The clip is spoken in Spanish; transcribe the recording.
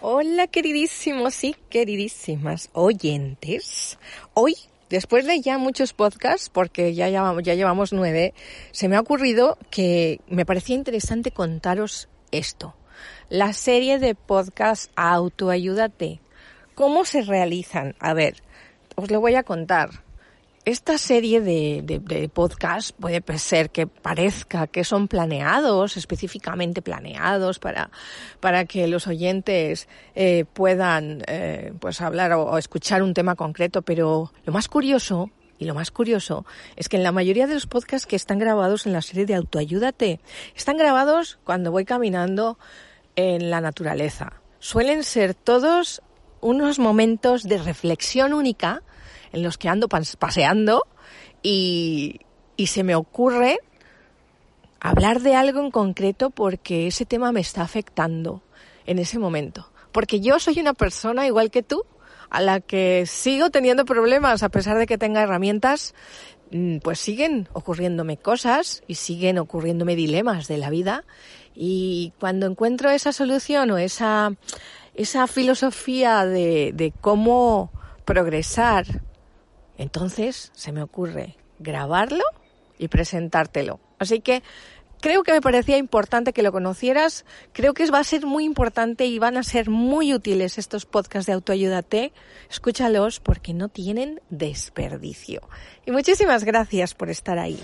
Hola queridísimos y queridísimas oyentes. Hoy, después de ya muchos podcasts, porque ya llevamos, ya llevamos nueve, se me ha ocurrido que me parecía interesante contaros esto. La serie de podcasts Autoayúdate. ¿Cómo se realizan? A ver, os lo voy a contar esta serie de, de, podcast puede ser que parezca que son planeados, específicamente planeados para, para que los oyentes eh, puedan eh, pues hablar o, escuchar un tema concreto, pero lo más curioso y lo más curioso es que en la mayoría de los podcasts que están grabados en la serie de Autoayúdate, están grabados cuando voy caminando en la naturaleza. Suelen ser todos unos momentos de reflexión única en los que ando paseando y, y se me ocurre hablar de algo en concreto porque ese tema me está afectando en ese momento. Porque yo soy una persona igual que tú, a la que sigo teniendo problemas a pesar de que tenga herramientas, pues siguen ocurriéndome cosas y siguen ocurriéndome dilemas de la vida. Y cuando encuentro esa solución o esa, esa filosofía de, de cómo progresar entonces se me ocurre grabarlo y presentártelo. Así que creo que me parecía importante que lo conocieras. Creo que va a ser muy importante y van a ser muy útiles estos podcasts de autoayúdate. Escúchalos porque no tienen desperdicio. Y muchísimas gracias por estar ahí.